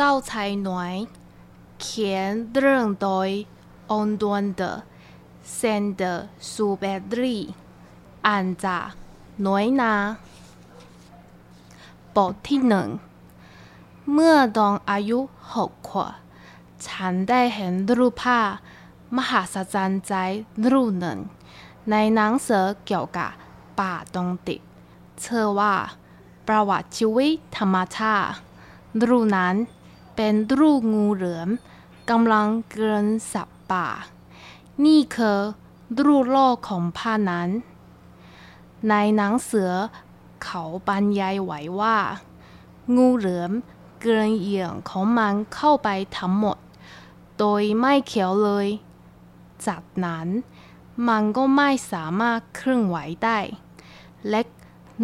เจ้าชายน้อยเขียนเรื่องโดยองดวนเดเซนเดซูเบดรีอ่านจากน้อยนาบทที่หนึ่งเมื่อดองอายุหกขวบฉันได้เห็นรูปภาพมหัศจรรย์ใจรูปหนึ่ง ในหนังสือเกี่ยวกับป่าตรงติดเชื่อว่า ประวัติชีวิตธรรมชาติรูปนั้น เป็นรูปงูเหลือมกำลังเกินสับป่า นี่คือรูปโลกของผ้านั้น ในหนังเสือเขาบรรยายไว้ว่า งูเหลือมเกินเหยื่อของมันเข้าไปทั้งหมด โดยไม่เขียวเลย จากนั้นมันก็ไม่สามารถเคลื่อนไหวได้ เล็ก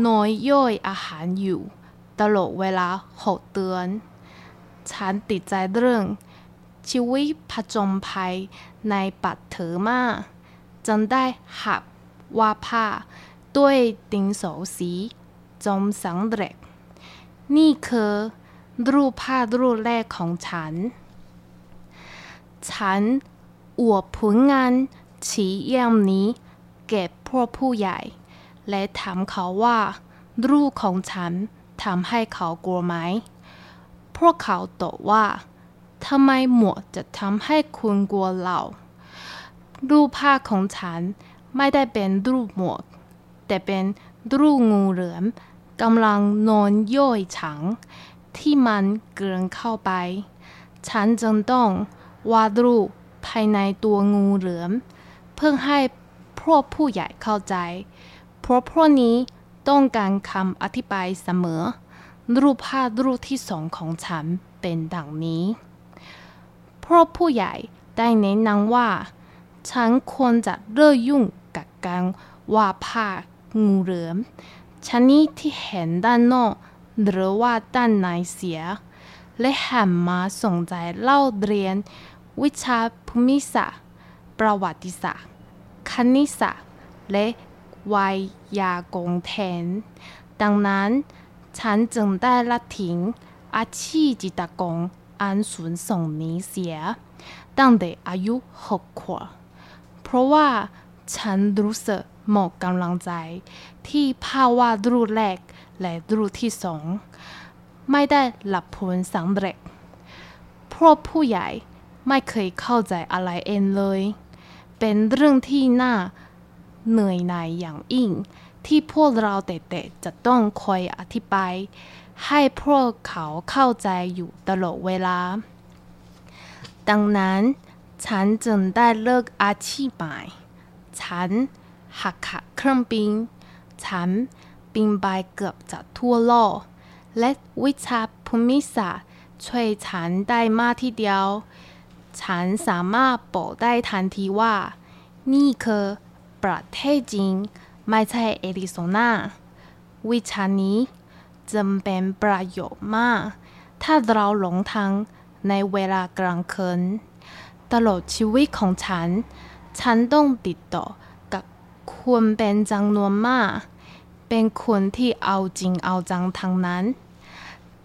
น้อยย่อยอาหารอยู่ ตลอดเวลาหกเดือน ฉันติดใจเรื่อง ชีวิตผจญภัยในปัตเถอมาจนได้หักว่าผ้าด้วยดินสอสีจมสำเร็จนี่คือรูปภาพรูปแรกของฉัน ฉันอวดผลงานชี้เยี่ยมนี้แก่พวกผู้ใหญ่ และถามเขาว่า รูปของฉันทำให้เขากลัวไหม วกเขาตอบว่าทำไมหมวกจะทำให้คุณกลัวเรา รูปภาพของฉันไม่ได้เป็นรูปหมวก แต่เป็นรูปงูเหลือมกำลังนอนย่อยฉัง ที่มันเกินเข้าไป ฉันจึงต้องวาดรูปภายในตัวงูเหลือม เพื่อให้พวกผู้ใหญ่เข้าใจ เพราะพวกนี้ต้องการคำอธิบายเสมอ รูปภาพรูปที่สองของฉันเป็นดังนี้เพราะผู้ใหญ่ได้แนะนำว่า ฉันควรจะเลิกยุ่งกับการวาดภาพงูเหลือมชนิดที่เห็นด้านนอกหรือว่าด้านในเสีย และหันมาสนใจเล่าเรียน วิชาภูมิศาสตร์ประวัติศาสตร์คณิตศาสตร์และไวยากรณ์แทนดังนั้น ฉันจึงได้ละทิ้งอาชีพจิตกรอันสูงส่งนี้เสีย ตั้งแต่อายุหกขวบ เพราะว่าฉันรู้สึกหมดกำลังใจ ที่ภาพวาดรูปแรกและรูปที่สอง ไม่ได้หลับผลสำเร็จเพราะผู้ใหญ่ไม่เคยเข้าใจอะไรเองเลย เป็นเรื่องที่น่าเหนื่อยหน่ายอย่างยิ่ง ที่พวกเราเด็กๆจะต้องคอยอธิบาย ให้พวกเขาเข้าใจอยู่ตลอดเวลา ดังนั้น ฉันจึงได้เลิกอาชีพใหม่ ฉันหักขาเครื่องบิน ฉันบินไปเกือบจะทั่วโลก และวิชาภูมิศาสตร์ช่วยฉันได้มากทีเดียว ฉันสามารถบอกได้ทันทีว่า นี่คือประเทศจริง ไม่ใช่แอริโซนาวิชานี้จำเป็นประโยชน์มาก ถ้าเราหลงทางในเวลากลางคืนตลอดชีวิตของฉัน ฉันต้องติดต่อกับคนเป็นจำนวนมาก เป็นคนที่เอาจริงเอาจังทางนั้น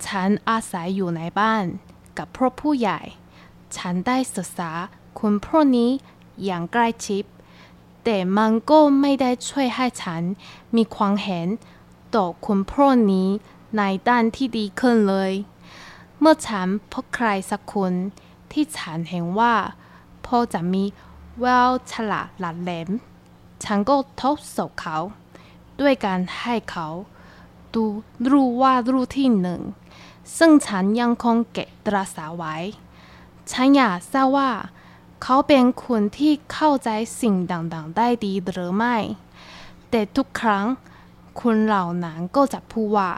ฉันอาศัยอยู่ในบ้านกับพวกผู้ใหญ่ ฉันได้ศึกษาคนพวกนี้อย่างใกล้ชิด แต่มันก็ไม่ได้ช่วยให้ฉันมีความเห็นต่อคนพวกนี้ในด้านที่ดีขึ้นเลย เมื่อฉันพบใครสักคนที่ฉันเห็นว่าพอจะมีแววฉลาดหลัดแหลม ฉันก็ทดสอบเขา ด้วยการให้เขาดูรูปวารูปที่หนึ่ง ซึ่งฉันยังคงเก็บตราสาไว้ ฉันอยากทราบว่า เขาเป็นคนที่เข้าใจสิ่งต่างๆ ได้ดีหรือไม่ แต่ทุกครั้งคนเหล่านั้นก็จะพูดว่า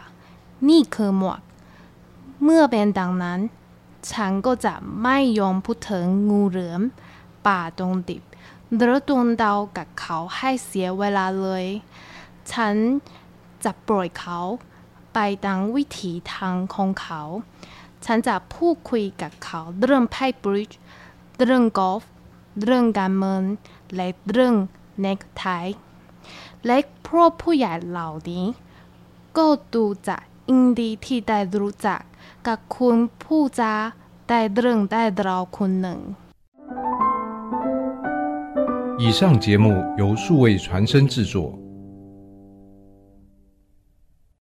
นี่คือหมวก เมื่อเป็นดังนั้น ฉันก็จะไม่ยอมพูดถึงงูเหลือมป่าตรงดิบหรือดวงดาวกับเขาให้เสียเวลาเลย ฉันจะปล่อยเขาไปตามวิถีทางของเขา ฉันจะพูดคุยกับเขาเรื่องไพ่บริดจ์ เรื่อง golf เรื่องการเมืองและเรื่องเนกไทและพวกผู้ใหญ่เหล่านี้ก็ดูจากอินดิที่ได้ดูจากกับคุณผู้จ่าได้เรื่องได้ราวคุณหนึ่ง。以上节目由数位传声制作。